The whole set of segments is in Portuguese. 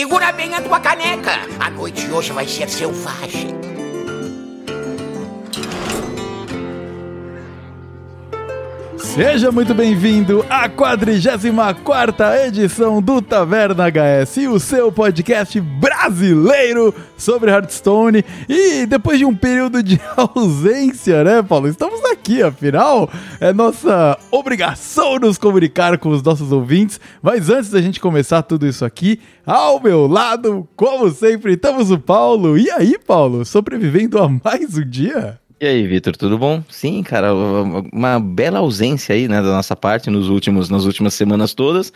Segura bem a tua caneca. A noite hoje vai ser selvagem. Seja muito bem-vindo à 44 edição do Taverna HS, o seu podcast brasileiro sobre Hearthstone. E depois de um período de ausência, né, Paulo? Estamos aqui, afinal, é nossa obrigação nos comunicar com os nossos ouvintes. Mas antes da gente começar tudo isso aqui, ao meu lado, como sempre, estamos o Paulo. E aí, Paulo, sobrevivendo a mais um dia? E aí, Vitor, tudo bom? Sim, cara, uma bela ausência aí, né, da nossa parte nos últimos, nas últimas semanas todas.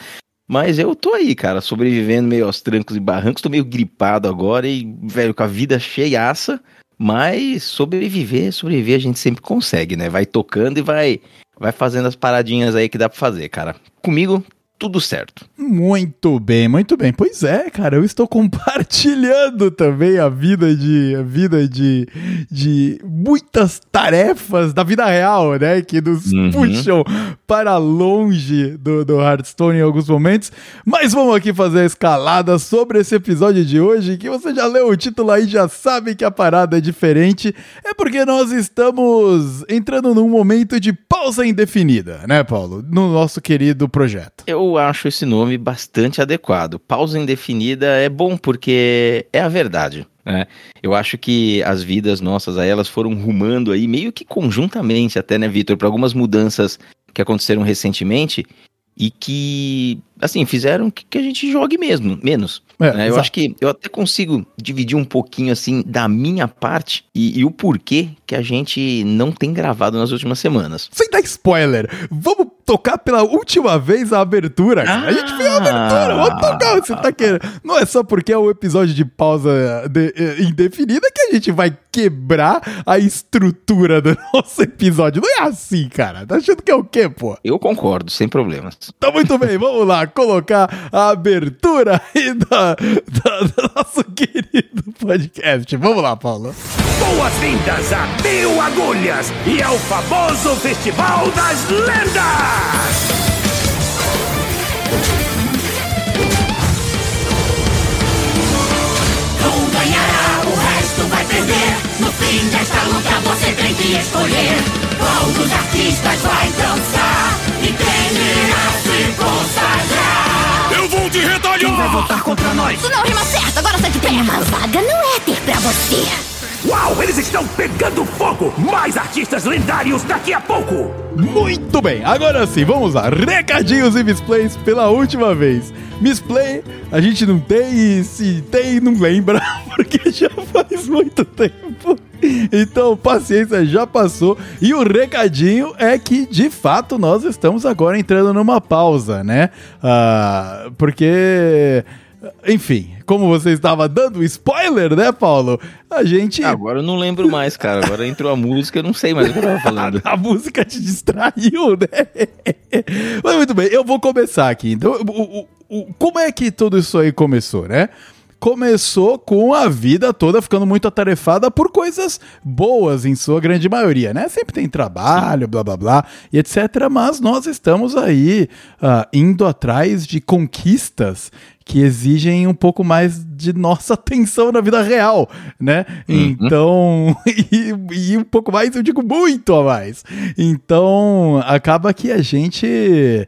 Mas eu tô aí, cara, sobrevivendo meio aos trancos e barrancos, tô meio gripado agora e, velho, com a vida cheiaça. Mas sobreviver, sobreviver a gente sempre consegue, né? Vai tocando e vai, vai fazendo as paradinhas aí que dá pra fazer, cara. Comigo, tudo certo. Muito bem, muito bem. Pois é, cara, eu estou compartilhando também a vida de a vida de, de muitas tarefas da vida real, né, que nos uhum. puxam para longe do, do Hearthstone em alguns momentos. Mas vamos aqui fazer a escalada sobre esse episódio de hoje, que você já leu o título aí, já sabe que a parada é diferente. É porque nós estamos entrando num momento de pausa indefinida, né, Paulo, no nosso querido projeto. Eu eu acho esse nome bastante adequado. Pausa indefinida é bom porque é a verdade. Né? Eu acho que as vidas nossas a elas foram rumando aí meio que conjuntamente até, né, Vitor, para algumas mudanças que aconteceram recentemente e que, assim, fizeram que, que a gente jogue mesmo, menos. É, né? Eu acho que eu até consigo dividir um pouquinho, assim, da minha parte e, e, o porquê que a gente não tem gravado nas últimas semanas. Sem dar spoiler, vamos tocar pela última vez a abertura. Ah, a gente fez a abertura, vamos tocar. Você tá querendo. Não é só porque é o um episódio de pausa de, uh, indefinida que a gente vai quebrar a estrutura do nosso episódio. Não é assim, cara. Tá achando que é o quê, pô? Eu concordo, sem problemas. Tá muito bem, vamos lá colocar a abertura aí da, da, do nosso querido podcast. Vamos lá, Paulo. Boas-vindas a Mil Agulhas e ao famoso Festival das Lendas! Um ganhará, o resto vai perder. No fim desta luta você tem que escolher qual dos artistas vai dançar e quem irá se consagrar. Eu vou te retalhar! Quem vai voltar contra nós? Isso não rima certo, agora sai de pé. Uma vaga não é ter pra você. Uau, eles estão pegando fogo! Mais artistas lendários daqui a pouco! Muito bem, agora sim, vamos lá. Recadinhos e misplays pela última vez. Misplay, a gente não tem e se tem, não lembra, porque já faz muito tempo. Então, paciência, já passou. E o recadinho é que, de fato, nós estamos agora entrando numa pausa, né? Uh, porque enfim, como você estava dando spoiler, né, Paulo? A gente. Agora eu não lembro mais, cara. Agora entrou a música, eu não sei mais o que eu tava falando. a música te distraiu, né? Mas muito bem, eu vou começar aqui. Então, o, o, o, como é que tudo isso aí começou, né? Começou com a vida toda ficando muito atarefada por coisas boas, em sua grande maioria, né? Sempre tem trabalho, blá blá blá e etc. Mas nós estamos aí uh, indo atrás de conquistas que exigem um pouco mais de nossa atenção na vida real, né? Uhum. Então, e, e, um pouco mais, eu digo muito a mais. Então, acaba que a gente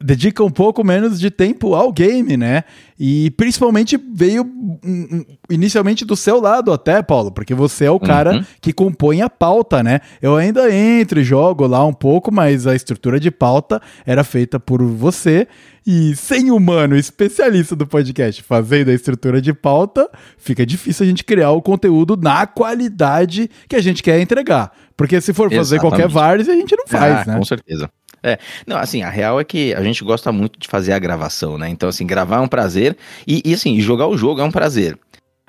dedica um pouco menos de tempo ao game, né? E principalmente veio um, inicialmente do seu lado até, Paulo, porque você é o cara uhum. que compõe a pauta, né? Eu ainda entro e jogo lá um pouco, mas a estrutura de pauta era feita por você. E sem humano especialista do podcast fazendo a estrutura de pauta, fica difícil a gente criar o conteúdo na qualidade que a gente quer entregar. Porque se for fazer Exatamente. qualquer várzea, a gente não faz, ah, né? Com certeza. É, não, assim, a real é que a gente gosta muito de fazer a gravação, né? Então, assim, gravar é um prazer e, e assim, jogar o jogo é um prazer.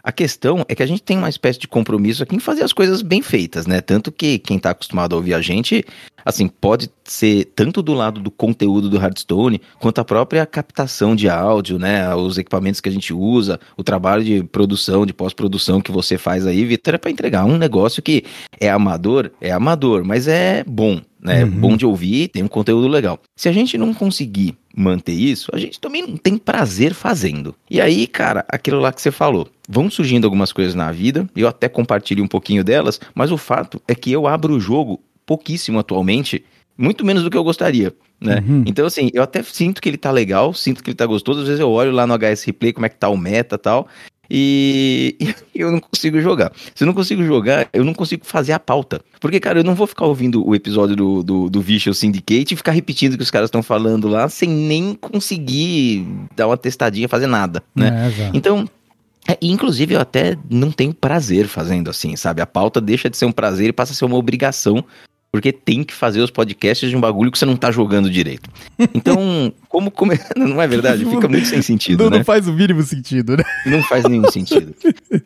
A questão é que a gente tem uma espécie de compromisso aqui em fazer as coisas bem feitas, né? Tanto que quem tá acostumado a ouvir a gente, assim, pode ser tanto do lado do conteúdo do Hardstone, quanto a própria captação de áudio, né? Os equipamentos que a gente usa, o trabalho de produção, de pós-produção que você faz aí, Vitor, é pra entregar um negócio que é amador, é amador, mas é bom, né? Uhum. Bom de ouvir, tem um conteúdo legal. Se a gente não conseguir manter isso, a gente também não tem prazer fazendo. E aí, cara, aquilo lá que você falou, vão surgindo algumas coisas na vida, eu até compartilho um pouquinho delas, mas o fato é que eu abro o jogo pouquíssimo atualmente, muito menos do que eu gostaria. Né? Uhum. Então, assim, eu até sinto que ele tá legal, sinto que ele tá gostoso. Às vezes eu olho lá no HS Replay como é que tá o meta e tal, e, e eu não consigo jogar. Se eu não consigo jogar, eu não consigo fazer a pauta. Porque, cara, eu não vou ficar ouvindo o episódio do, do, do Visual Syndicate e ficar repetindo o que os caras estão falando lá sem nem conseguir dar uma testadinha, fazer nada, né? É. Então, é, inclusive, eu até não tenho prazer fazendo assim, sabe? A pauta deixa de ser um prazer e passa a ser uma obrigação, porque tem que fazer os podcasts de um bagulho que você não tá jogando direito. Então, como come... não é verdade? Fica muito sem sentido, não, né? não faz o mínimo sentido, né? Não faz nenhum sentido.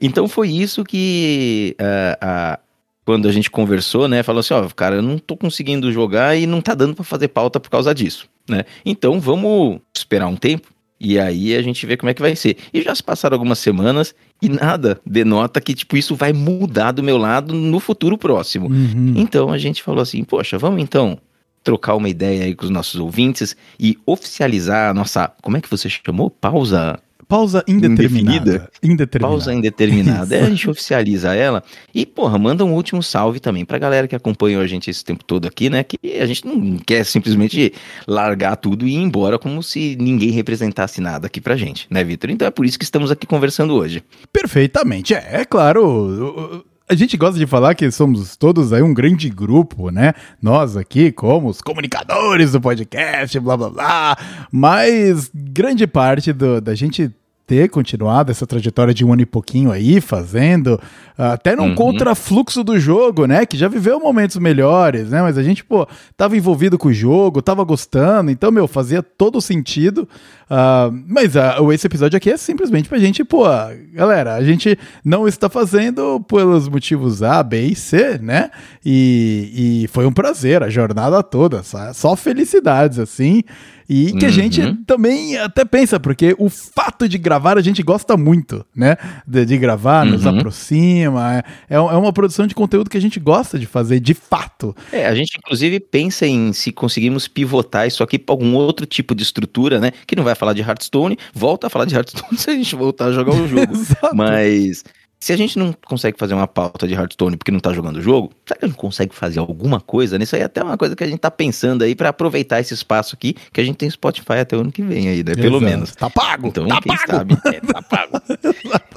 Então foi isso que ah, ah, quando a gente conversou, né, falou assim, ó, cara, eu não tô conseguindo jogar e não tá dando pra fazer pauta por causa disso, né? Então vamos esperar um tempo e aí a gente vê como é que vai ser. E já se passaram algumas semanas e nada denota que tipo isso vai mudar do meu lado no futuro próximo. Uhum. Então a gente falou assim, poxa, vamos então trocar uma ideia aí com os nossos ouvintes e oficializar a nossa, como é que você chamou? Pausa Pausa indeterminada. Indeterminada. Pausa indeterminada. Aí a gente oficializa ela. E, porra, manda um último salve também pra galera que acompanhou a gente esse tempo todo aqui, né? Que a gente não quer simplesmente largar tudo e ir embora como se ninguém representasse nada aqui pra gente, né, Vitor? Então é por isso que estamos aqui conversando hoje. Perfeitamente. É, é claro. A gente gosta de falar que somos todos aí um grande grupo, né? Nós aqui, como os comunicadores do podcast, blá blá blá. Mas grande parte do- da gente ter continuado essa trajetória de um ano e pouquinho aí, fazendo, até num Uhum. contrafluxo do jogo, né? Que já viveu momentos melhores, né? Mas a gente, pô, tava envolvido com o jogo, tava gostando, então, meu, fazia todo sentido. Ah, mas ah, esse episódio aqui é simplesmente pra gente, pô, galera, a gente não está fazendo pelos motivos A, B e C, né? E, e foi um prazer a jornada toda, só, só felicidades, assim. E que a gente Uhum. também até pensa, porque o fato de gravar a gente gosta muito, né? De, de gravar, nos Uhum. aproxima. É, é uma produção de conteúdo que a gente gosta de fazer, de fato. É, a gente inclusive pensa em se conseguirmos pivotar isso aqui para algum outro tipo de estrutura, né? Que não vai falar de Hearthstone, volta a falar de Hearthstone se a gente voltar a jogar o jogo. Mas se a gente não consegue fazer uma pauta de Hearthstone porque não tá jogando o jogo, será que a gente consegue fazer alguma coisa nisso aí? É até uma coisa que a gente tá pensando aí para aproveitar esse espaço aqui, que a gente tem Spotify até o ano que vem aí, né? Pelo Exato. menos. Tá pago! Então, tá quem pago! sabe? É, tá pago.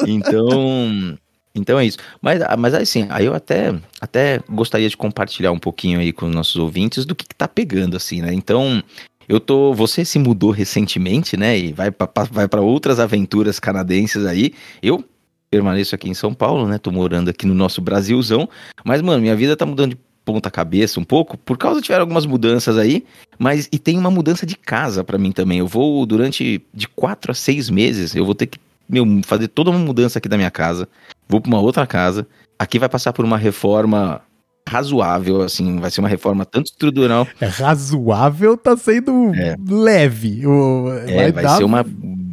então, então é isso. Mas, mas assim, aí eu até, até gostaria de compartilhar um pouquinho aí com os nossos ouvintes do que, que tá pegando, assim, né? Então, eu tô. Você se mudou recentemente, né? E vai para outras aventuras canadenses aí. Eu permaneço aqui em São Paulo, né? Tô morando aqui no nosso Brasilzão. Mas, mano, minha vida tá mudando de ponta cabeça um pouco, por causa tiveram algumas mudanças aí, mas e tem uma mudança de casa pra mim também. Eu vou durante de quatro a seis meses, eu vou ter que meu, fazer toda uma mudança aqui da minha casa. Vou pra uma outra casa. Aqui vai passar por uma reforma razoável, assim, vai ser uma reforma tanto estrutural, É razoável, tá sendo É. leve. O- é, vai, dar ser uma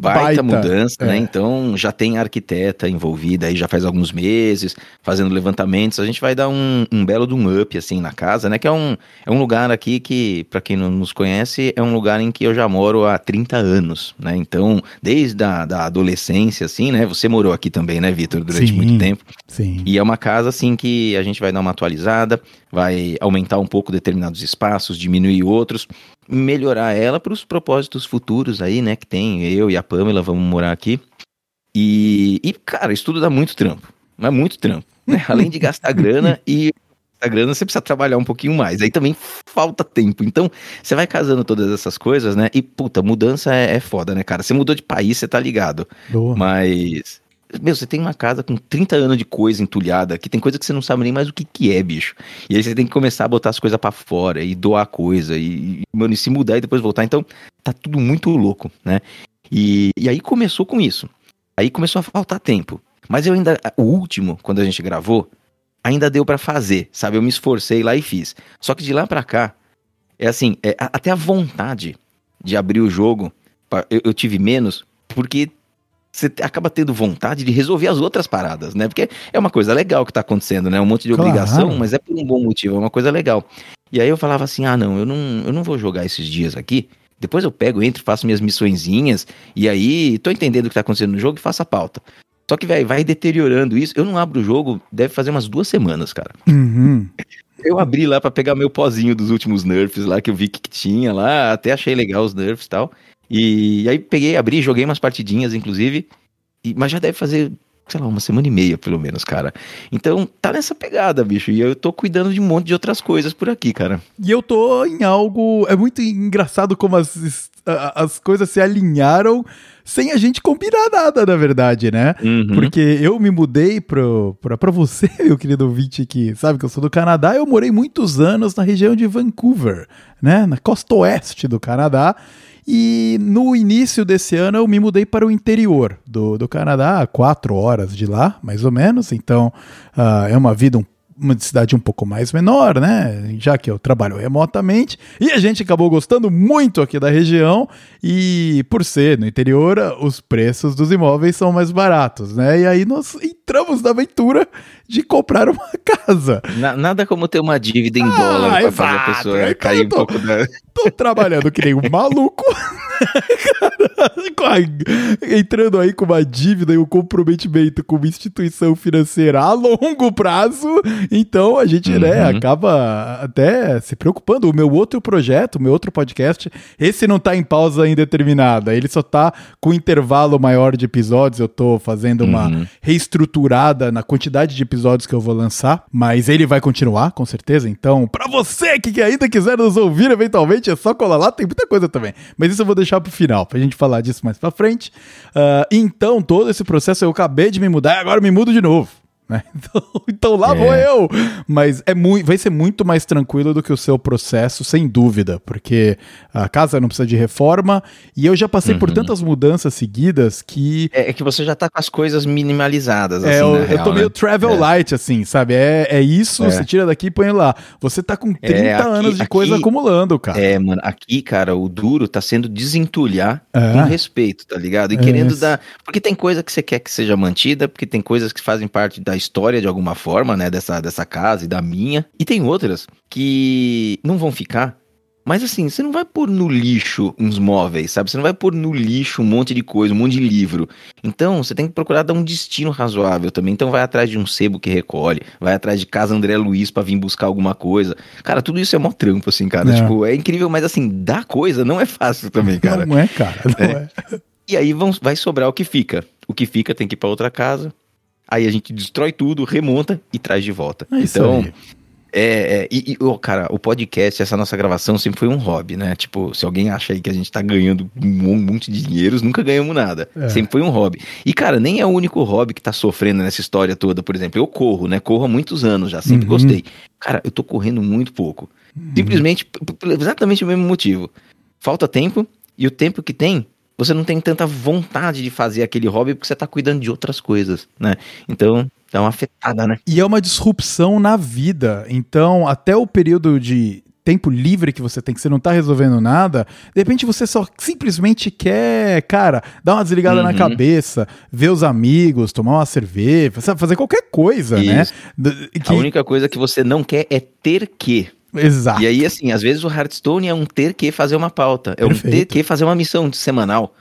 baita, baita, mudança, é. né? Então já tem arquiteta envolvida aí já faz alguns meses, fazendo levantamentos. A gente vai dar um, um belo de um up assim na casa, né? Que é um, é um lugar aqui que, pra quem não nos conhece, é um lugar em que eu já moro há 30 anos, né? Então, desde a da adolescência, assim, né? Você morou aqui também, né, Vitor, durante Sim. muito tempo. Sim. E é uma casa assim que a gente vai dar uma atualizada, vai aumentar um pouco determinados espaços, diminuir outros, melhorar ela para os propósitos futuros aí, né? Que tem eu e a Pamela vamos morar aqui. E, e cara, isso tudo dá muito trampo, mas muito trampo, né? Além de gastar grana e gastar grana, você precisa trabalhar um pouquinho mais. Aí também falta tempo. Então, você vai casando todas essas coisas, né? E puta, mudança é, é foda, né, cara? Você mudou de país, você tá ligado. Boa. Mas. Meu, você tem uma casa com 30 anos de coisa entulhada, que tem coisa que você não sabe nem mais o que, que é, bicho. E aí você tem que começar a botar as coisas pra fora e doar coisa, e, mano, e se mudar e depois voltar. Então, tá tudo muito louco, né? E, e aí começou com isso. Aí começou a faltar tempo. Mas eu ainda. O último, quando a gente gravou, ainda deu pra fazer, sabe? Eu me esforcei lá e fiz. Só que de lá pra cá, é assim, é, até a vontade de abrir o jogo, eu, eu tive menos, porque você acaba tendo vontade de resolver as outras paradas, né? Porque é uma coisa legal que tá acontecendo, né? Um monte de Claro. obrigação, mas é por um bom motivo, é uma coisa legal. E aí eu falava assim: ah, não, eu não, eu não vou jogar esses dias aqui. Depois eu pego, entro, faço minhas missõezinhas, e aí tô entendendo o que tá acontecendo no jogo e faço a pauta. Só que, velho, vai deteriorando isso. Eu não abro o jogo, deve fazer umas duas semanas, cara. Uhum. Eu abri lá pra pegar meu pozinho dos últimos nerfs lá, que eu vi que tinha lá, até achei legal os nerfs e tal. E aí peguei, abri, joguei umas partidinhas, inclusive, e- mas já deve fazer, sei lá, uma semana e meia, pelo menos, cara. Então, tá nessa pegada, bicho, e eu tô cuidando de um monte de outras coisas por aqui, cara. E eu tô em algo. É muito engraçado como as, as coisas se alinharam sem a gente combinar nada, na verdade, né? Uhum. Porque eu me mudei pro, pra, pra você, meu querido ouvinte, que sabe que eu sou do Canadá. Eu morei muitos anos na região de Vancouver, né? Na costa oeste do Canadá. E no início desse ano eu me mudei para o interior do, do Canadá, quatro horas de lá, mais ou menos. Então ah, é uma vida um uma cidade um pouco mais menor, né? Já que eu trabalho remotamente. E a gente acabou gostando muito aqui da região. E por ser no interior, os preços dos imóveis são mais baratos, né? E aí nós entramos na aventura de comprar uma casa. Na- nada como ter uma dívida em Ah, dólar pra fazer a pessoa Então cair eu um tô- pouco da. Tô trabalhando que nem um maluco. Cara, entrando aí com uma dívida e um comprometimento com uma instituição financeira a longo prazo. Então a gente, né, Uhum. acaba até se preocupando. O meu outro projeto, o meu outro podcast, esse não tá em pausa indeterminada. Ele só tá com intervalo maior de episódios. Eu tô fazendo uma Uhum. reestruturada na quantidade de episódios que eu vou lançar, mas ele vai continuar, com certeza. Então, pra você que ainda quiser nos ouvir eventualmente, é só colar lá, tem muita coisa também. Mas isso eu vou deixar pro final, pra gente falar disso mais pra frente. Ah, então, todo esse processo eu acabei de me mudar agora me mudo de novo. Né? Então, então lá É. vou eu. Mas é muito, vai ser muito mais tranquilo do que o seu processo, sem dúvida, porque a casa não precisa de reforma e eu já passei por Uhum. tantas mudanças seguidas que É, é que você já tá com as coisas minimalizadas, é, assim, eu, eu real, tô né? meio travel É. light, assim, sabe? É, é isso, É. você tira daqui e põe lá. Você tá com 30 aqui- anos de aqui- coisa acumulando, cara. É, mano, aqui, cara, o duro tá sendo desentulhar É. com respeito, tá ligado? E É querendo isso. dar. Porque tem coisa que você quer que seja mantida, porque tem coisas que fazem parte da história de alguma forma, né? Dessa, dessa casa e da minha. E tem outras que não vão ficar. Mas assim, você não vai pôr no lixo uns móveis, sabe? Você não vai pôr no lixo um monte de coisa, um monte de livro. Então, você tem que procurar dar um destino razoável também. Então, vai atrás de um sebo que recolhe, vai atrás de casa André Luiz pra vir buscar alguma coisa. Cara, tudo isso é mó trampo, assim, cara. É. Tipo, é incrível, mas assim, dar coisa não é fácil também, cara. Não é, cara. Não é. E aí vão, vai sobrar o que fica. O que fica tem que ir pra outra casa. Aí a gente destrói tudo, remonta e traz de volta. É então, é, é, e, e, ô, cara, o podcast, essa nossa gravação sempre foi um hobby, né? Tipo, se alguém acha aí que a gente tá ganhando um monte de dinheiros, nunca ganhamos nada. É. Sempre foi um hobby. E, cara, nem é o único hobby que tá sofrendo nessa história toda. Por exemplo, eu corro, né? Corro há muitos anos já, sempre Uhum. gostei. Cara, eu tô correndo muito pouco. Simplesmente, p- p- exatamente o mesmo motivo. Falta tempo, e o tempo que tem, você não tem tanta vontade de fazer aquele hobby porque você tá cuidando de outras coisas, né? Então, dá uma afetada, né? E é uma disrupção na vida. Então, até o período de tempo livre que você tem, que você não tá resolvendo nada, de repente você só simplesmente quer, cara, dar uma desligada na Uhum. cabeça, ver os amigos, tomar uma cerveja, fazer qualquer coisa, né? Isso. A Que, única coisa que você não quer é ter que. Exato. E aí, assim, às vezes o Hearthstone é um ter que fazer uma pauta, é um ter Perfeito. que fazer uma missão semanal.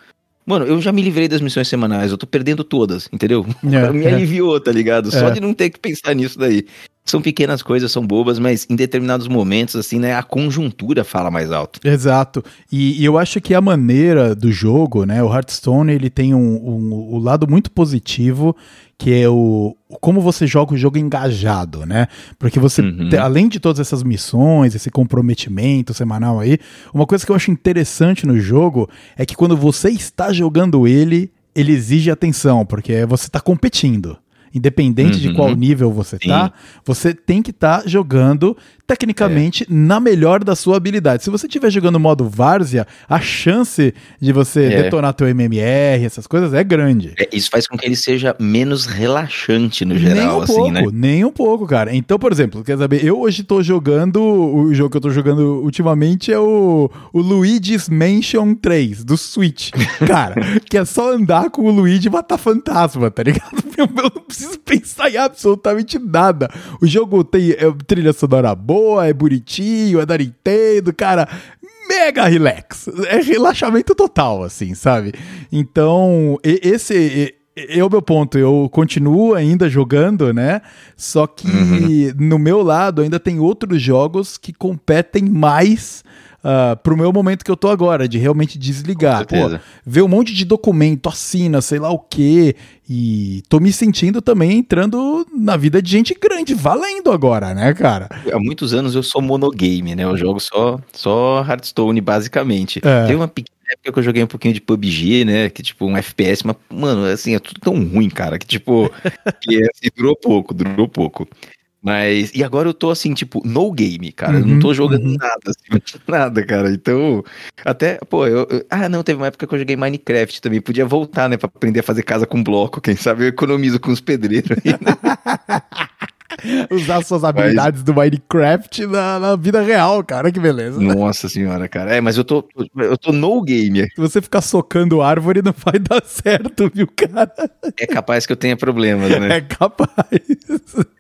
Mano, eu já me livrei das missões semanais, eu tô perdendo todas, entendeu? É, me é. aliviou, tá ligado? Só É. de não ter que pensar nisso daí. São pequenas coisas, são bobas, mas em determinados momentos, assim, né, a conjuntura fala mais alto. Exato. E, e eu acho que a maneira do jogo, né? O Hearthstone ele tem um, um, um lado muito positivo, que é o, como você joga o jogo engajado, né? Porque você, Uhum. te- além de todas essas missões, esse comprometimento semanal aí, uma coisa que eu acho interessante no jogo é que quando você está jogando ele, ele exige atenção, porque você está competindo. Independente de Uhum. qual nível você Sim. tá, você tem que estar jogando tecnicamente na melhor da sua habilidade. Se você estiver jogando modo várzea, a chance de você É. detonar teu MMR, essas coisas, é grande. É, isso faz com que ele seja menos relaxante no geral, nem um assim, pouco, né? nem um pouco, cara. Então, por exemplo, quer saber, eu hoje tô jogando, o jogo que eu tô jogando ultimamente é o, o Luigi's Mansion 3, do Switch. Cara, que é só andar com o Luigi e matar fantasma, tá ligado? Eu não preciso pensar em absolutamente nada. O jogo tem é, trilha sonora boa, é bonitinho, é da Nintendo, cara. mega relax. É relaxamento total, assim, sabe? Então, esse é o meu ponto. Eu continuo ainda jogando, né? Só que Uhum. no meu lado ainda tem outros jogos que competem mais. Uh, pro meu momento que eu tô agora, de realmente desligar. Certeza. ver um monte de documento, assina, sei lá o quê. E tô me sentindo também entrando na vida de gente grande, valendo agora, né, cara? Há muitos anos eu sou monogame, né? Eu jogo só, só Hearthstone, basicamente. É. Tem uma pequena época que eu joguei um pouquinho de PUBG, né? Que tipo, um FPS, mas, mano, assim, é tudo tão ruim, cara, que tipo, que, assim, durou pouco, durou pouco. Mas, e agora eu tô assim, tipo, no game, cara. eu não tô Uhum, jogando uhum. nada, assim, nada, cara. Então, até, pô, eu, eu- Ah, não, teve uma época que eu joguei Minecraft também. Podia voltar, né, pra aprender a fazer casa com bloco. Quem sabe eu economizo com os pedreiros aí, né? Usar suas habilidades do Minecraft na, na vida real, cara, que beleza. Nossa senhora, cara. É, mas eu tô, eu tô no game. Se você ficar socando árvore, não vai dar certo, viu, cara? É capaz que eu tenha problemas, né? É capaz.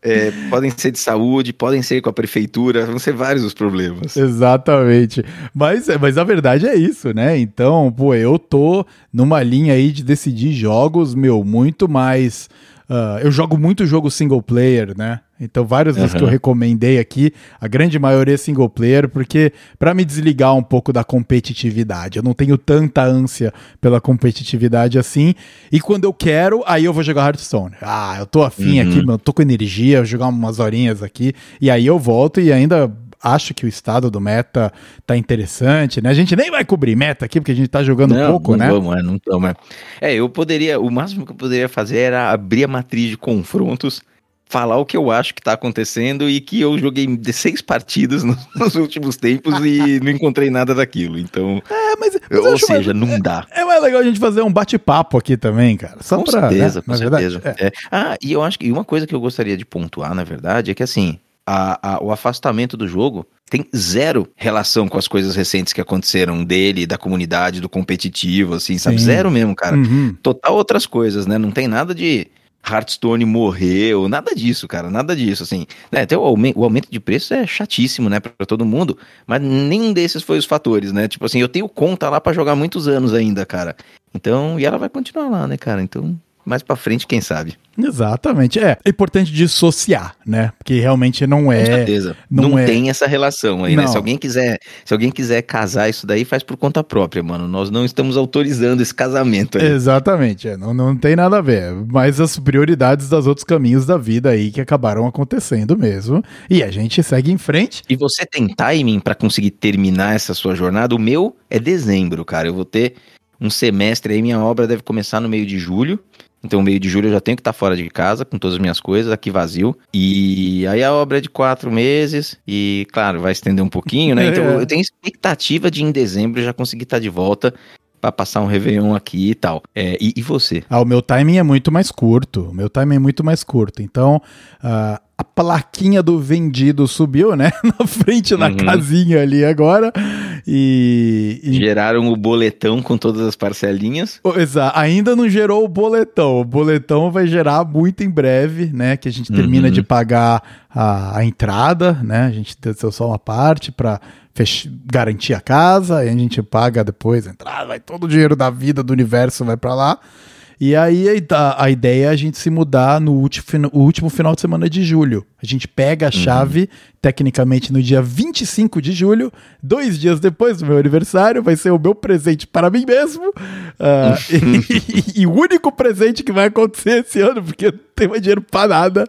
É, podem ser de saúde, podem ser com a prefeitura, vão ser vários os problemas. Exatamente. Mas, mas a verdade é isso, né? Então, pô, eu tô numa linha aí de decidir jogos, meu, muito mais. Ah, eu jogo muito jogo single player, né? Então, vários dos Aham. que eu recomendei aqui, a grande maioria é single player, porque pra me desligar um pouco da competitividade, eu não tenho tanta ânsia pela competitividade assim. E quando eu quero, aí eu vou jogar Hearthstone. Ah, eu tô afim Uhum. aqui, meu, tô com energia, vou jogar umas horinhas aqui, e aí eu volto e ainda acho que o estado do meta tá interessante, né? A gente nem vai cobrir meta aqui, porque a gente tá jogando pouco, não né? Vamos, é, não vamos, é. É, eu poderia, o máximo que eu poderia fazer era abrir a matriz de confrontos, falar o que eu acho que tá acontecendo e que eu joguei seis partidas nos, nos últimos tempos e não encontrei nada daquilo. Então, É, mas, mas ou acho mais- seja, não dá. é mais legal a gente fazer um bate-papo aqui também, cara. Só com pra, certeza, né? com Na verdade, certeza. é. É. Ah, e eu acho que e uma coisa que eu gostaria de pontuar, na verdade, é que assim, a- a- o afastamento do jogo tem zero relação com as coisas recentes que aconteceram dele, da comunidade, do competitivo, assim, sabe? Sim. Zero mesmo, cara. Uhum. Total outras coisas, né? Não tem nada de Hearthstone morreu, nada disso, cara, nada disso, assim. né, até o, aumen- o aumento de preço é chatíssimo, né, pra todo mundo, mas nenhum desses foi os fatores, né? Tipo assim, eu tenho conta lá pra jogar muitos anos ainda, cara. Então, e ela vai continuar lá, né, cara? Então, mais pra frente, quem sabe? Exatamente. É, é importante dissociar, né? Porque realmente não Com é. certeza. não Não, é- tem essa relação aí, né? Não. Se alguém quiser, se alguém quiser casar isso daí, faz por conta própria, mano. Nós não estamos autorizando esse casamento aí. Exatamente, é, não, não tem nada a ver. Mas as prioridades dos outros caminhos da vida aí que acabaram acontecendo mesmo. E a gente segue em frente. E você tem timing pra conseguir terminar essa sua jornada? O meu é dezembro, cara. Eu vou ter um semestre aí, minha obra deve começar no meio de julho. Então, meio de julho eu já tenho que estar fora de casa com todas as minhas coisas, aqui vazio. E aí a obra é de quatro meses. E, claro, vai estender um pouquinho, né? Então, É. eu tenho expectativa de em dezembro já conseguir estar de volta pra passar um Réveillon aqui e tal. É, e, e você? Ah, o meu timing é muito mais curto. O meu timing é muito mais curto. Então, ah, a plaquinha do vendido subiu, né? Na frente da Uhum. casinha ali agora. E. e- Geraram o boletão com todas as parcelinhas. Oh, exa- ainda não gerou o boletão. O boletão vai gerar muito em breve, né? Que a gente termina Uhum. de pagar a, a entrada, né? A gente deu só uma parte para garantir a casa, aí a gente paga depois a entrada, vai todo o dinheiro da vida, do universo vai para lá. E aí a, a ideia é a gente se mudar no último, o último final de semana de julho. A gente pega a chave, tecnicamente no dia 25 de julho, dois dias depois do meu aniversário, vai ser o meu presente para mim mesmo. Ah, e, e o único presente que vai acontecer esse ano, porque eu não tenho mais dinheiro para nada.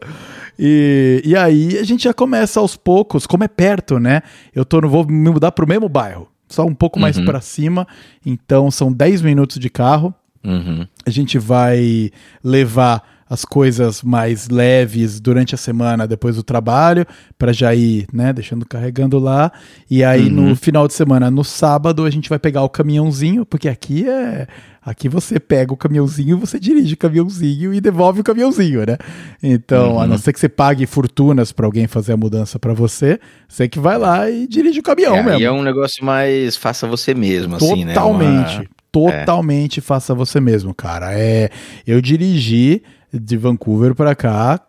E, e aí a gente já começa aos poucos, como é perto, né? Eu tô, não vou me mudar pro mesmo bairro, só um pouco mais Uhum. para cima. Então são 10 minutos de carro Uhum. a gente vai levar as coisas mais leves durante a semana depois do trabalho para já ir, né, deixando carregando lá. E aí Uhum. no final de semana, no sábado, a gente vai pegar o caminhãozinho, porque aqui é aqui você pega o caminhãozinho, você dirige o caminhãozinho e devolve o caminhãozinho, né? Então, a Uhum. não ser que você pague fortunas para alguém fazer a mudança para você, você que vai lá e dirige o caminhão É, mesmo. aí é um negócio mais faça você mesmo, assim, né? Totalmente. Uma- Totalmente faça você mesmo, cara. É, eu dirigi de Vancouver pra cá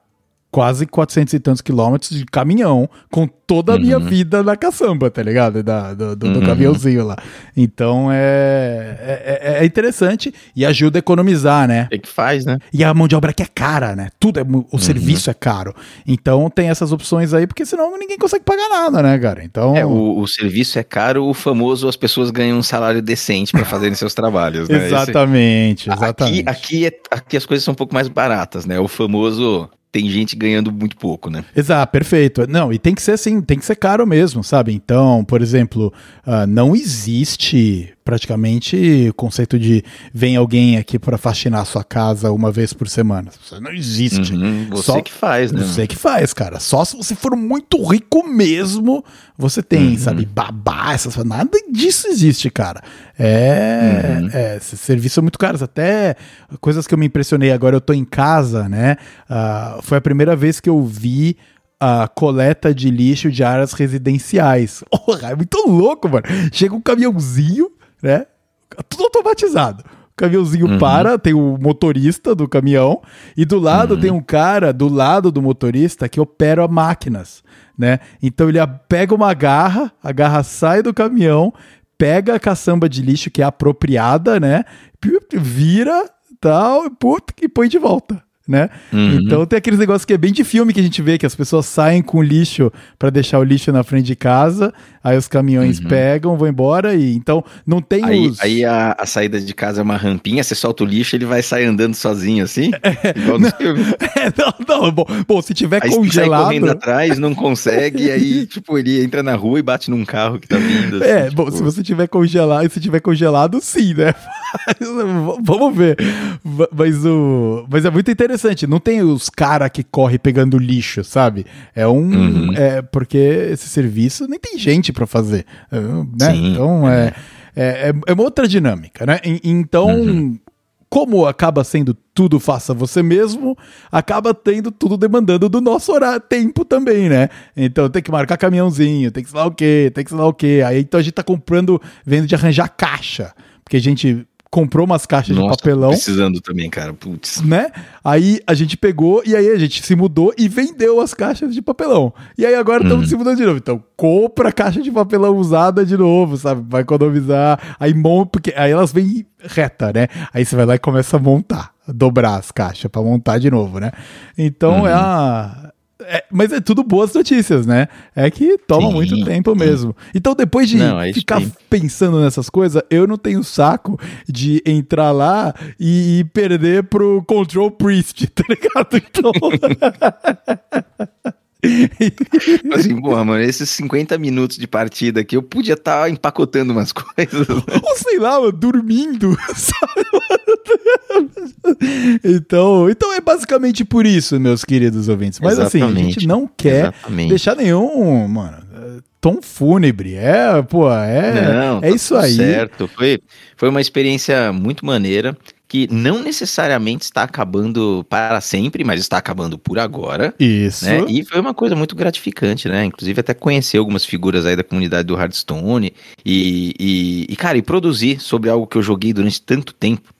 quase 400 e tantos quilômetros de caminhão com toda a minha Uhum. vida na caçamba, tá ligado? Da, do, do, do Uhum. caminhãozinho lá. Então é, é, é interessante e ajuda a economizar, né? É que faz, né? E a mão de obra que é cara, né? Tudo é o serviço é caro. Então tem essas opções aí, porque senão ninguém consegue pagar nada, né, cara? Então. É, o, o serviço é caro, o famoso as pessoas ganham um salário decente para fazerem seus trabalhos, né? Esse- Exatamente, exatamente. Aqui, aqui, é- aqui as coisas são um pouco mais baratas, né? O famoso tem gente ganhando muito pouco, né? Exato, perfeito. Não, e tem que ser assim, tem que ser caro mesmo, sabe? Então, por exemplo, ah, não existe praticamente o conceito de vem alguém aqui para faxinar a sua casa uma vez por semana. Isso não existe. Uhum, você Só- que faz, né? Você que faz, cara. Só se você for muito rico mesmo, você tem, Uhum. sabe, babá, essas nada disso existe, cara. É, Uhum. é, são muito caros. Até coisas que eu me impressionei agora, eu tô em casa, né? Ah, foi a primeira vez que eu vi a coleta de lixo de áreas residenciais. Porra, é muito louco, mano. Chega um caminhãozinho, né? Tudo automatizado. O caminhãozinho Uhum. para, tem o motorista do caminhão, e do lado tem um cara, do lado do motorista, que opera máquinas, né? Então ele pega uma garra, a garra sai do caminhão, pega a caçamba de lixo que é apropriada, né? Vira, tal, put, e põe de volta. Né? Uhum. Então tem aqueles negócios que é bem de filme que a gente vê, que as pessoas saem com lixo para deixar o lixo na frente de casa, aí os caminhões pegam, vão embora, e então não tem Uhum. Aí, os. aí a, a saída de casa é uma rampinha, você solta o lixo, ele vai sair andando sozinho assim? Igual no filme. É, não, não, bom, bom, se tiver Aí você sai congelado. correndo atrás, não consegue, e aí, tipo, ele entra na rua e bate num carro que tá vindo. assim, É, tipo, bom, se você tiver congelado, se tiver congelado, sim, né? Vamos ver. Mas o, mas é muito interessante. Não tem os cara que corre pegando lixo, sabe? É um, Uhum. é porque esse serviço nem tem gente pra fazer, é, né? Sim, então é, é, é, é uma outra dinâmica, né? Então Uhum. como acaba sendo tudo faça você mesmo, acaba tendo tudo demandando do nosso horário, tempo também, né? Então tem que marcar caminhãozinho, tem que sei lá o quê, tem que sei lá o quê. Aí então a gente tá comprando, vendo de arranjar caixa, porque a gente comprou umas caixas Nossa, de papelão precisando também, cara. Putz. né? Aí a gente pegou e aí a gente se mudou e vendeu as caixas de papelão. E aí agora estamos se mudando de novo. Então, compra a caixa de papelão usada de novo, sabe? Vai economizar. Aí monta, porque aí elas vêm reta, né? Aí você vai lá e começa a montar, dobrar as caixas pra montar de novo, né? Então é a. é- mas é tudo boas notícias, né? É que toma Sim, muito tempo sim. mesmo. Então, depois de Não, é ficar aí. pensando nessas coisas, eu não tenho saco de entrar lá e, e perder pro Control Priest, tá ligado? Então. Assim, porra, mano, esses 50 minutos de partida aqui, eu podia estar empacotando umas coisas. Ou sei lá, mano, dormindo, sabe? então, então é basicamente por isso, meus queridos ouvintes. Mas assim, a gente Exatamente. não quer Exatamente. deixar nenhum, mano, tom fúnebre. É, pô, é, Não, é tá isso aí. Certo, foi, foi uma experiência muito maneira que não necessariamente está acabando para sempre, mas está acabando por agora. Isso. Né? E foi uma coisa muito gratificante, né? Inclusive até conhecer algumas figuras aí da comunidade do Hearthstone e, e, e, cara, e produzir sobre algo que eu joguei durante tanto tempo.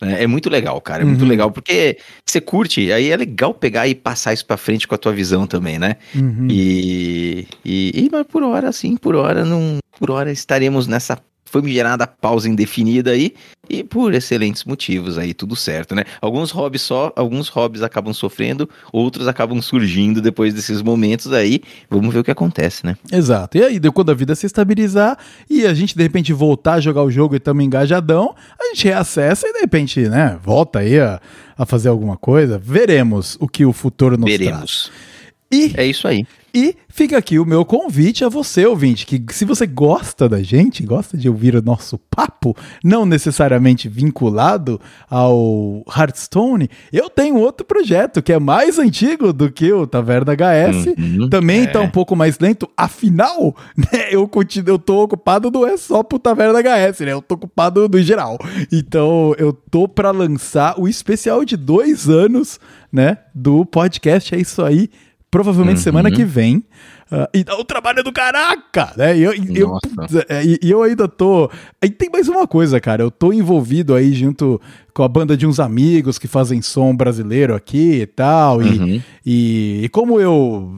né? É muito legal, cara. É muito Uhum. legal, porque você curte, aí é legal pegar e passar isso pra frente com a tua visão também, né? Uhum. E, e, e mas por hora, assim, por hora não. Por hora estaremos nessa famigerada pausa indefinida aí. E por excelentes motivos aí, tudo certo, né? Alguns hobbies só, alguns hobbies acabam sofrendo, outros acabam surgindo depois desses momentos aí. Vamos ver o que acontece, né? Exato. E aí, quando a vida se estabilizar e a gente de repente voltar a jogar o jogo e estamos engajadão, a gente reacessa e de repente, né, volta aí a, a fazer alguma coisa. Veremos o que o futuro nos traz. E É isso aí. E fica aqui o meu convite a você, ouvinte, que se você gosta da gente, gosta de ouvir o nosso papo, não necessariamente vinculado ao Hearthstone, eu tenho outro projeto que é mais antigo do que o Taverna HS, Uhum, também é. tá um pouco mais lento, afinal, né, eu, continuo, eu tô ocupado não é só pro Taverna HS, né, eu tô ocupado no geral. Então, eu tô pra lançar o especial de dois anos, né, do podcast, é isso aí, provavelmente Uhum. semana que vem. Uh, e dá um trabalho do caraca, né? E eu, eu, é, e, e eu ainda tô. E tem mais uma coisa, cara. Eu tô envolvido aí junto com a banda de uns amigos que fazem som brasileiro aqui e tal. E, Uhum. e, e como eu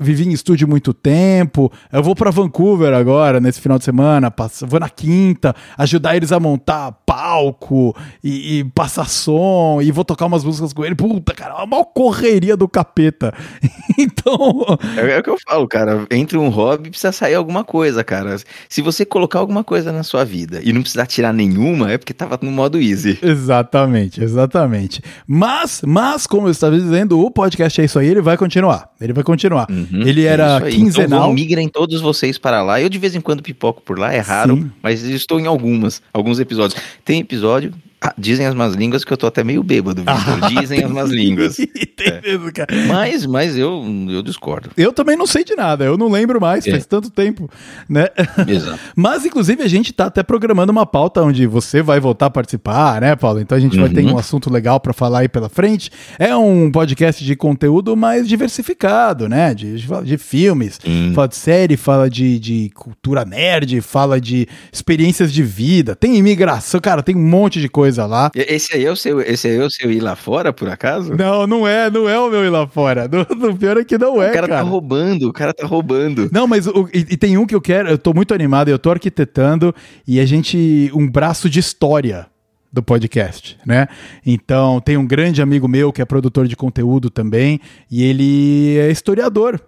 vivi em estúdio muito tempo, eu vou pra Vancouver agora, nesse final de semana, passo- vou na quinta, ajudar eles a montar palco e, e passar som, e vou tocar umas músicas com ele. Puta, cara, é uma correria do capeta. então, É, é o que eu falo, cara. Entre um hobby precisa sair alguma coisa, cara. Se você colocar alguma coisa na sua vida e não precisar tirar nenhuma, é porque tava no modo easy. Exatamente, exatamente. Mas, mas, como eu estava dizendo, o podcast é isso aí, ele vai continuar. Ele vai continuar. Uhum, ele é era aí. quinzenal. Então, migrem todos vocês para lá. Eu de vez em quando pipoco por lá, é raro, Sim. mas estou em algumas, alguns episódios. Tem episódio, ah, dizem as más línguas que eu tô até meio bêbado, Vitor. Dizem as más línguas. Tem mesmo, cara. Mas, mas eu, eu discordo. Eu também não sei de nada, eu não lembro mais, É. faz tanto tempo, né? Exato. Mas, inclusive, a gente tá até programando uma pauta onde você vai voltar a participar, né, Paulo? Então a gente vai ter Uhum. um assunto legal pra falar aí pela frente. É um podcast de conteúdo mais diversificado, né? De, de, filmes, Sim. fala de série, fala de, de cultura nerd, fala de experiências de vida, tem imigração, cara, tem um monte de coisa lá. E- Esse aí é o seu, esse aí é o seu ir lá fora, por acaso? Não, não é, não é o meu ir lá fora. O pior é que não é, o cara, cara. tá roubando, o cara tá roubando. Não, mas o- e, e tem um que eu quero, eu tô muito animado, eu tô arquitetando e a gente. um braço de história do podcast, né? Então, tem um grande amigo meu que é produtor de conteúdo também e ele é historiador.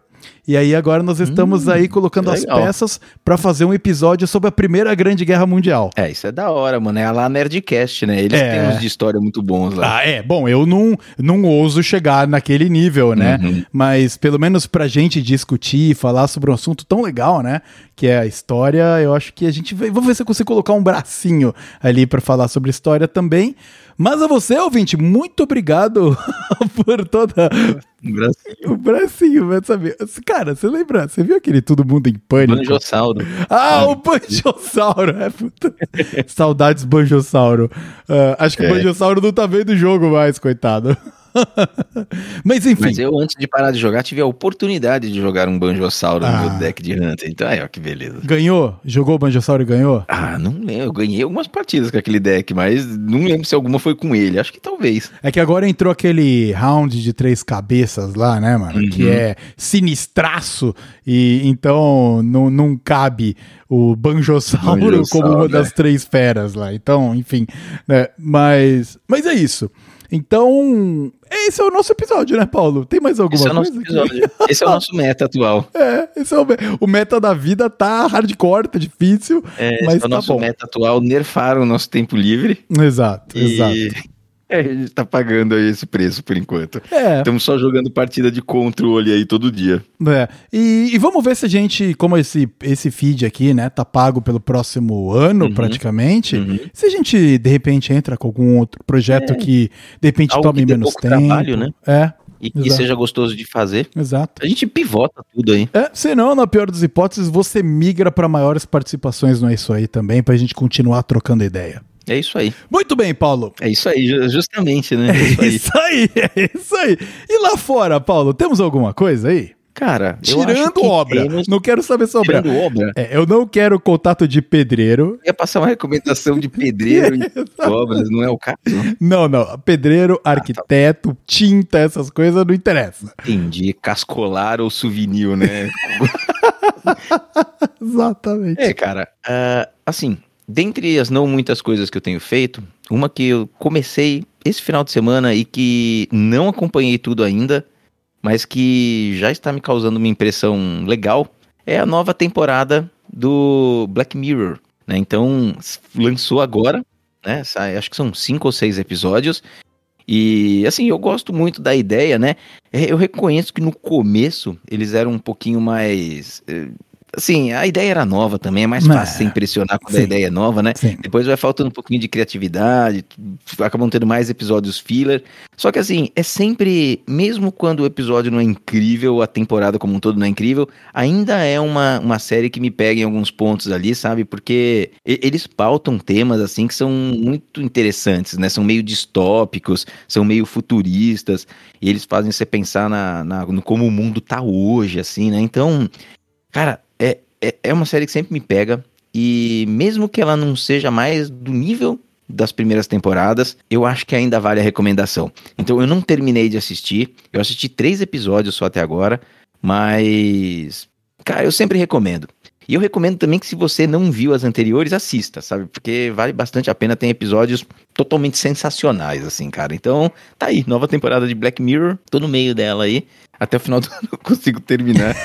E aí agora nós estamos aí colocando as Hum, legal. peças pra fazer um episódio sobre a Primeira Grande Guerra Mundial. É, isso é da hora, mano. É lá Nerdcast, né? Eles É. têm uns de história muito bons lá. Ah, é. Bom, eu não, não ouso chegar naquele nível, né? Uhum. Mas pelo menos pra gente discutir, falar sobre um assunto tão legal, né? Que é a história, eu acho que a gente vai. Vamos ver se eu consigo colocar um bracinho ali pra falar sobre história também. Mas a você, ouvinte, muito obrigado por toda. Um bracinho. O bracinho, vai saber. Cara, você lembra? Você viu aquele Todo Mundo em Pânico? Banjossauro. Ah, o Banjossauro. É, puta. Saudades Banjossauro. Ah, acho que o É. Banjossauro não tá vendo o jogo mais, coitado. Mas enfim. Mas eu, antes de parar de jogar, tive a oportunidade de jogar um Banjossauro Ah. no meu deck de Hunter. Então, aí, ó, que beleza. Ganhou? Jogou o Banjossauro e ganhou? Ah, não lembro. Eu ganhei algumas partidas com aquele deck, mas não lembro se alguma foi com ele. Acho que talvez. É que agora entrou aquele round de três cabeças lá, né, mano? Que Uhum. é sinistraço e então não, não cabe o Banjossauro Banjossauro, como uma né? das três feras lá. Então, enfim, né? Mas, mas é isso. Então, esse é o nosso episódio, né, Paulo? Tem mais alguma Esse é o coisa? episódio. Esse é o nosso meta atual. É, esse é o, o meta da vida tá hardcore, tá difícil, É, mas esse é o tá nosso bom. meta atual. Nerfaram o nosso tempo livre. Exato, exato. É, a gente tá pagando aí esse preço por enquanto. É, Estamos só jogando partida de controle aí todo dia. É, e, e vamos ver se a gente, como esse, esse feed aqui, né, tá pago pelo próximo ano, Uhum. praticamente, Uhum. se a gente, de repente, entra com algum outro projeto que, de repente, Algo tome menos tempo. trabalho, né? É, E que seja gostoso de fazer. exato. A gente pivota tudo aí. É, se não, na pior das hipóteses, você migra para maiores participações no É Isso Aí também, pra gente continuar trocando ideia. É isso aí. Muito bem, Paulo. É isso aí, ju- justamente, né? É É isso aí. isso aí, é isso aí. E lá fora, Paulo, temos alguma coisa aí? Cara, eu Tirando que obra. temos- Não quero saber sobre obra. Tirando obra, É, eu não quero contato de pedreiro. ia passar uma recomendação de pedreiro em obras, não é o caso? Não, não. Pedreiro, arquiteto, tinta, essas coisas não interessa. Entendi. Cascolar ou souvenir, né? Exatamente. É, cara, ah, assim, dentre as não muitas coisas que eu tenho feito, uma que eu comecei esse final de semana e que não acompanhei tudo ainda, mas que já está me causando uma impressão legal, é a nova temporada do Black Mirror, né? Então, lançou agora, né? Acho que são cinco ou seis episódios. E assim, eu gosto muito da ideia, né? É, Eu reconheço que no começo eles eram um pouquinho mais. Assim, a ideia era nova também, é mais É. fácil se impressionar quando Sim. a ideia é nova, né? Sim. Depois vai faltando um pouquinho de criatividade, acabam tendo mais episódios filler. Só que assim, é sempre, mesmo quando o episódio não é incrível, a temporada como um todo não é incrível, ainda é uma, uma série que me pega em alguns pontos ali, sabe? Porque eles pautam temas assim que são muito interessantes, né? São meio distópicos, são meio futuristas, e eles fazem você pensar na, na- no como o mundo tá hoje, assim, né? Então, cara, é, é, uma série que sempre me pega. E mesmo que ela não seja mais do nível das primeiras temporadas, eu acho que ainda vale a recomendação. Então eu não terminei de assistir, eu assisti três episódios só até agora, mas. Cara, eu sempre recomendo. E eu recomendo também que se você não viu as anteriores, assista, sabe? Porque vale bastante a pena, tem episódios totalmente sensacionais, assim, cara. Então, tá aí, nova temporada de Black Mirror, tô no meio dela aí. Até o final do ano eu consigo terminar.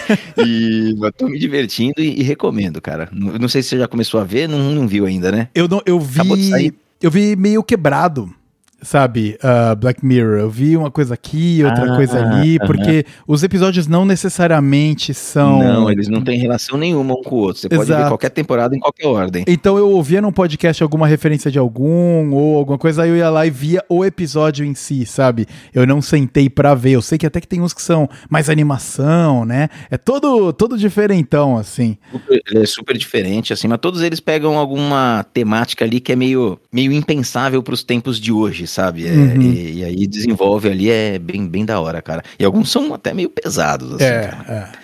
e tô me divertindo e, e recomendo, cara. Não, não sei se você já começou a ver, não, não viu ainda, né? Eu, não, eu Acabou de vi. sair. Eu vi meio quebrado. Sabe, ah, Black Mirror. Eu vi uma coisa aqui, outra Ah, coisa ali, porque os episódios não necessariamente são. Não, eles não têm relação nenhuma um com o outro. Você pode ver Exato. qualquer temporada em qualquer ordem. Então eu ouvia num podcast alguma referência de algum ou alguma coisa, aí eu ia lá e via o episódio em si, sabe? Eu não sentei pra ver. Eu sei que até que tem uns que são mais animação, né? É todo todo diferentão assim. Super- é super diferente, assim, mas todos eles pegam alguma temática ali que é meio, meio impensável pros tempos de hoje, sabe? É, Uhum. e, e aí desenvolve ali, é bem, bem da hora, cara. E alguns são até meio pesados, assim, É,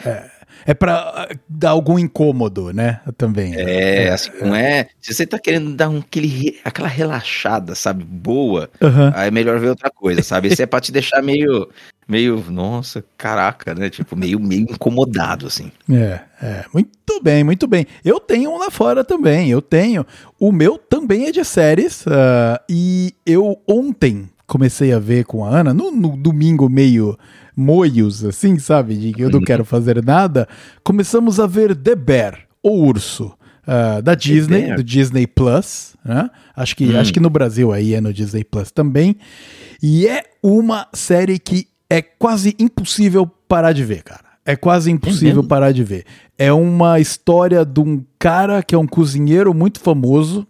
é, é. É pra ah, dar algum incômodo, né? Também. É, assim, não é. Se você tá querendo dar um, aquele, aquela relaxada, sabe, boa, Aham. aí é melhor ver outra coisa, sabe? Esse é pra te deixar meio, meio, nossa, caraca, né? Tipo, meio, meio incomodado, assim. É, é. Muito bem, muito bem. Eu tenho um lá fora também, eu tenho. O meu também é de séries. ah, e eu ontem comecei a ver com a Ana, no, no domingo meio moios, assim, sabe? De que eu não quero fazer nada. Começamos a ver The Bear, o urso. ah, da Disney, Bear? do Disney Plus, né? Acho que, Hum. acho que no Brasil aí é no Disney Plus também. E é uma série que é quase impossível parar de ver, cara. É quase impossível mesmo? parar de ver. É uma história de um cara que é um cozinheiro muito famoso,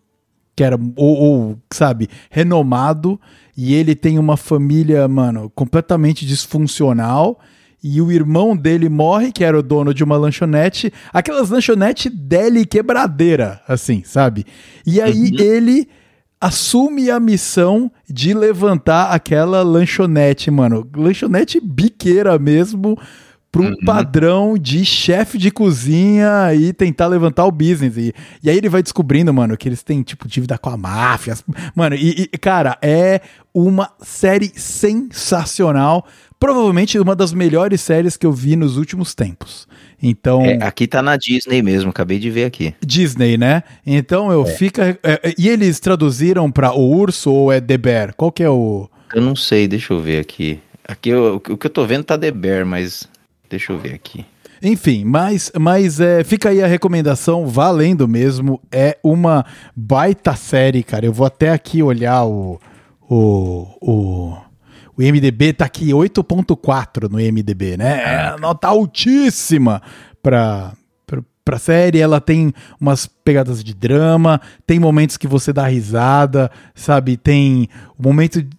que era, ou, ou, sabe, renomado, e ele tem uma família, mano, completamente disfuncional. E o irmão dele morre, que era o dono de uma lanchonete, aquelas lanchonete deli quebradeira, assim, sabe? E aí ele assume a missão de levantar aquela lanchonete, mano. Lanchonete biqueira mesmo, para um padrão de chefe de cozinha e tentar levantar o business. E, e aí ele vai descobrindo, mano, que eles têm, tipo, dívida com a máfia. Mano, e, e, cara, é uma série sensacional. Provavelmente uma das melhores séries que eu vi nos últimos tempos. Então. É, aqui tá na Disney mesmo, acabei de ver aqui. Disney, né? Então eu fica. é, é, e eles traduziram pra O Urso ou é The Bear? Qual que é o. Eu não sei, deixa eu ver aqui. Aqui eu- o que eu tô vendo tá The Bear, mas deixa eu ver aqui. Enfim, mas, mas é, fica aí a recomendação, valendo mesmo. É uma baita série, cara. Eu vou até aqui olhar o. O. O, o IMDB tá aqui 8.4 no IMDB, né? É nota altíssima pra, pra, pra série. Ela tem umas pegadas de drama, tem momentos que você dá risada, sabe? Tem o momento. de-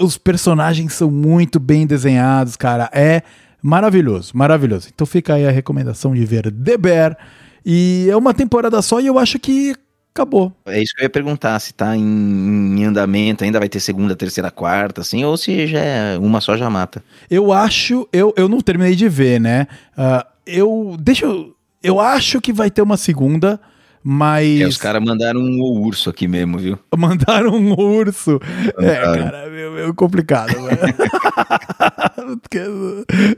Os personagens são muito bem desenhados, cara. É maravilhoso, maravilhoso. Então fica aí a recomendação de ver The Bear. E é uma temporada só e eu acho que acabou. É isso que eu ia perguntar, se tá em, em andamento, ainda vai ter segunda, terceira, quarta, assim, ou se já é uma só já mata. Eu acho, eu, eu não terminei de ver, né? Ah, eu. Deixa eu. Eu acho que vai ter uma segunda, mas. É, os caras mandaram um urso aqui mesmo, viu? Mandaram um urso. É, Mandaram. cara, é meio, meio complicado,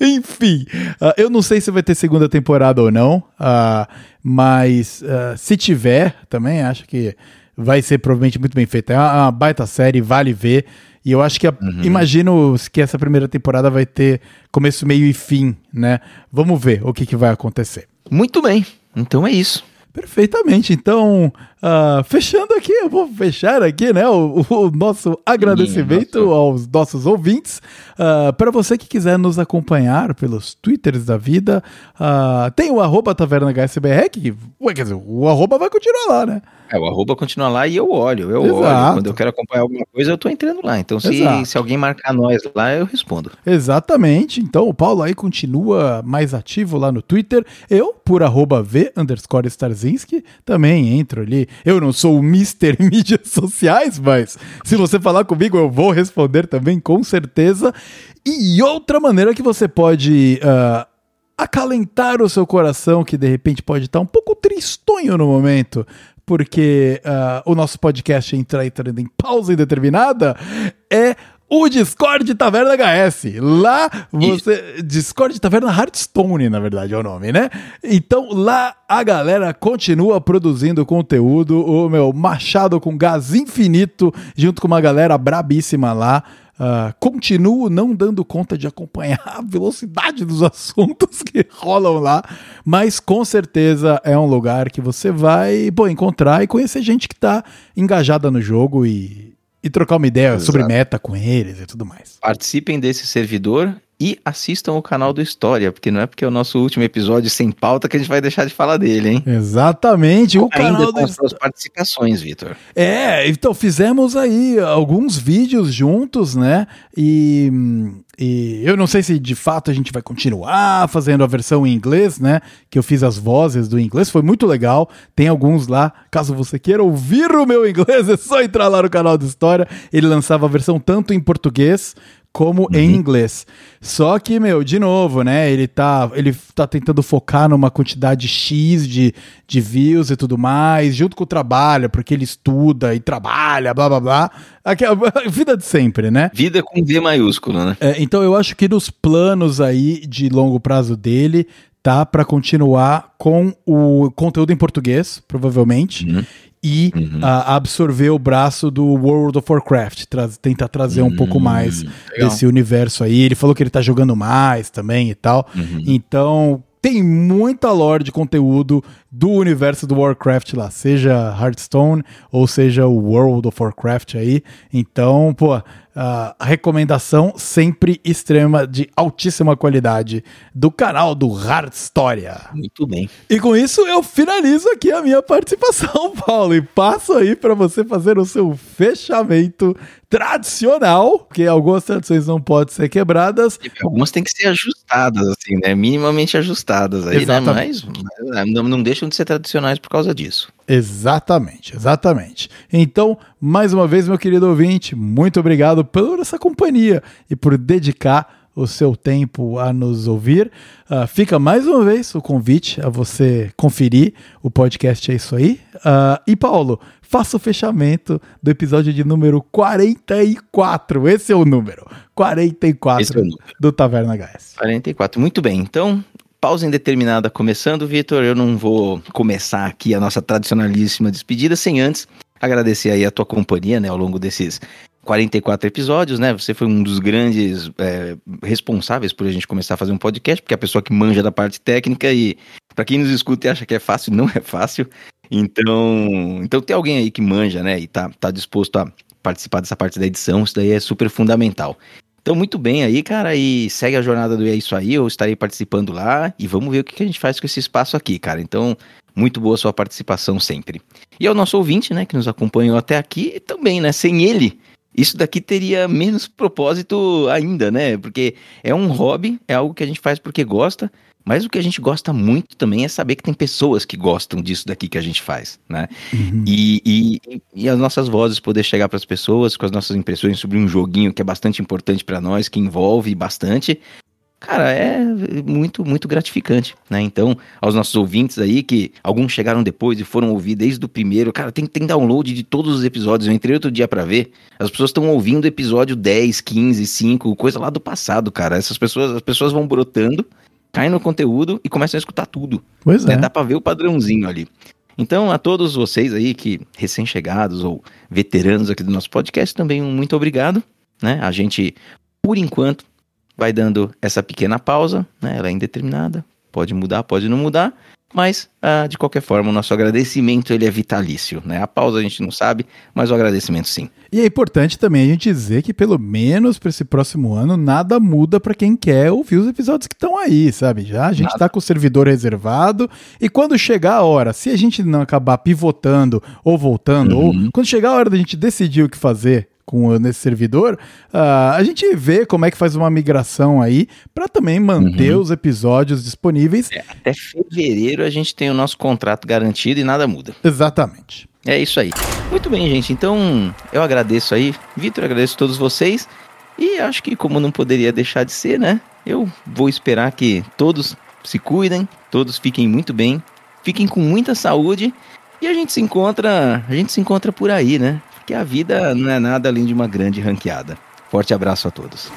Enfim, ah, eu não sei se vai ter segunda temporada ou não, ah, mas ah, se tiver, também acho que vai ser provavelmente muito bem feita. É uma, uma baita série, vale ver. E eu acho que, a- imagino que essa primeira temporada vai ter começo, meio e fim, né? Vamos ver o que, que vai acontecer. Muito bem, então é isso. Perfeitamente. Então, uh, fechando aqui, eu vou fechar aqui, né, o, o nosso agradecimento Sim, aos nossos ouvintes. Uh, Para você que quiser nos acompanhar pelos twitters da vida, uh, tem o arroba taverna HSBR, que, quer dizer, o arroba vai continuar lá, né? É, o arroba continua lá e eu olho, eu Exato. olho. Quando eu quero acompanhar alguma coisa, eu tô entrando lá. Então, se, se alguém marcar nós lá, eu respondo. Exatamente. Então, o Paulo aí continua mais ativo lá no Twitter. Eu, por arroba V underscore Starzinski, também entro ali. Eu não sou o Mr. Mídias Sociais, mas se você falar comigo, eu vou responder também, com certeza. E outra maneira que você pode. Uh, acalentar o seu coração, que de repente pode estar um pouco tristonho no momento, porque uh, o nosso podcast entra entrando em pausa indeterminada, é o Discord Taverna HS. Lá você. Isso. Discord Taverna Hearthstone, na verdade, é o nome, né? Então lá a galera continua produzindo conteúdo. O meu Machado com gás infinito, junto com uma galera brabíssima lá. Uh, continuo não dando conta de acompanhar a velocidade dos assuntos que rolam lá, mas com certeza é um lugar que você vai pô, encontrar e conhecer gente que está engajada no jogo e, e trocar uma ideia Exato. sobre meta com eles e tudo mais. Participem desse servidor e assistam o canal do História, porque não é porque é o nosso último episódio sem pauta que a gente vai deixar de falar dele, hein? Exatamente. O Ainda canal com do... suas participações, Vitor. É, então fizemos aí alguns vídeos juntos, né? E, e eu não sei se de fato a gente vai continuar fazendo a versão em inglês, né? Que eu fiz as vozes do inglês, foi muito legal. Tem alguns lá, caso você queira ouvir o meu inglês, é só entrar lá no canal do História. Ele lançava a versão tanto em português como uhum. em inglês. Só que, meu, de novo, né? Ele tá, ele tá tentando focar numa quantidade X de, de views e tudo mais, junto com o trabalho, porque ele estuda e trabalha, blá blá blá. Aquela, vida de sempre, né? Vida com V maiúsculo, né? É, então eu acho que nos planos aí de longo prazo dele, tá para continuar com o conteúdo em português, provavelmente. Uhum e uhum. uh, absorver o braço do World of Warcraft, tra tentar trazer um uhum. pouco mais legal. desse universo aí. Ele falou que ele tá jogando mais também e tal. Uhum. Então, tem muita lore de conteúdo do universo do Warcraft lá, seja Hearthstone ou seja o World of Warcraft aí. Então, pô, a recomendação sempre extrema de altíssima qualidade do canal do Hard História. Muito bem. E com isso eu finalizo aqui a minha participação, Paulo, e passo aí para você fazer o seu fechamento tradicional, porque algumas tradições não podem ser quebradas. Algumas têm que ser ajustadas, assim, né? Minimamente ajustadas aí, né? Exatamente. né? Mas não, não deixam de ser tradicionais por causa disso. Exatamente, exatamente. Então, mais uma vez, meu querido ouvinte, muito obrigado por essa companhia e por dedicar o seu tempo a nos ouvir. Uh, fica mais uma vez o convite a você conferir o podcast É Isso Aí. Uh, e Paulo, faça o fechamento do episódio de número 44. Esse é o número. 44 Esse é o número. do Taverna HS. 44, muito bem. Então, pausa indeterminada começando, Vitor. Eu não vou começar aqui a nossa tradicionalíssima despedida sem antes agradecer aí a tua companhia, né, ao longo desses 44 episódios, né? Você foi um dos grandes é, responsáveis por a gente começar a fazer um podcast, porque é a pessoa que manja da parte técnica e para quem nos escuta e acha que é fácil, não é fácil. Então, então tem alguém aí que manja, né, e tá, tá disposto a participar dessa parte da edição, isso daí é super fundamental. Então, muito bem aí, cara, e segue a jornada do É Isso Aí, eu estarei participando lá e vamos ver o que a gente faz com esse espaço aqui, cara. Então, muito boa sua participação sempre. E ao nosso ouvinte, né, que nos acompanhou até aqui, também, né, sem ele, isso daqui teria menos propósito ainda, né, porque é um hobby, é algo que a gente faz porque gosta, mas o que a gente gosta muito também é saber que tem pessoas que gostam disso daqui que a gente faz, né? Uhum. E, e, e, as nossas vozes poder chegar para as pessoas com as nossas impressões sobre um joguinho que é bastante importante para nós, que envolve bastante. Cara, é muito, muito gratificante, né? Então, aos nossos ouvintes aí, que alguns chegaram depois e foram ouvir desde o primeiro, cara, tem, tem download de todos os episódios. Eu entrei outro dia para ver, as pessoas estão ouvindo episódio 10, 15, 5, coisa lá do passado, cara. Essas pessoas, as pessoas vão brotando caem no conteúdo e começam a escutar tudo. Pois né? é. Dá pra ver o padrãozinho ali. Então, a todos vocês aí que recém-chegados ou veteranos aqui do nosso podcast, também um muito obrigado. Né? A gente, por enquanto, vai dando essa pequena pausa, né? Ela é indeterminada, pode mudar, pode não mudar. Mas, ah, de qualquer forma, o nosso agradecimento ele é vitalício, né? A pausa a gente não sabe, mas o agradecimento sim. E é importante também a gente dizer que pelo menos para esse próximo ano nada muda para quem quer ouvir os episódios que estão aí, sabe? Já a gente Nada. tá com o servidor reservado e quando chegar a hora, se a gente não acabar pivotando ou voltando, ou quando chegar a hora da gente decidir o que fazer com o- nesse servidor, ah, a gente vê como é que faz uma migração aí para também manter os episódios disponíveis. Até fevereiro a gente tem o nosso contrato garantido e nada muda. Exatamente. É isso aí. Muito bem, gente. Então, eu agradeço aí. Vitor, agradeço a todos vocês. E acho que, como não poderia deixar de ser, né? Eu vou esperar que todos se cuidem, todos fiquem muito bem, fiquem com muita saúde. E a gente se encontra, a gente se encontra por aí, né? Porque a vida não é nada além de uma grande ranqueada. Forte abraço a todos.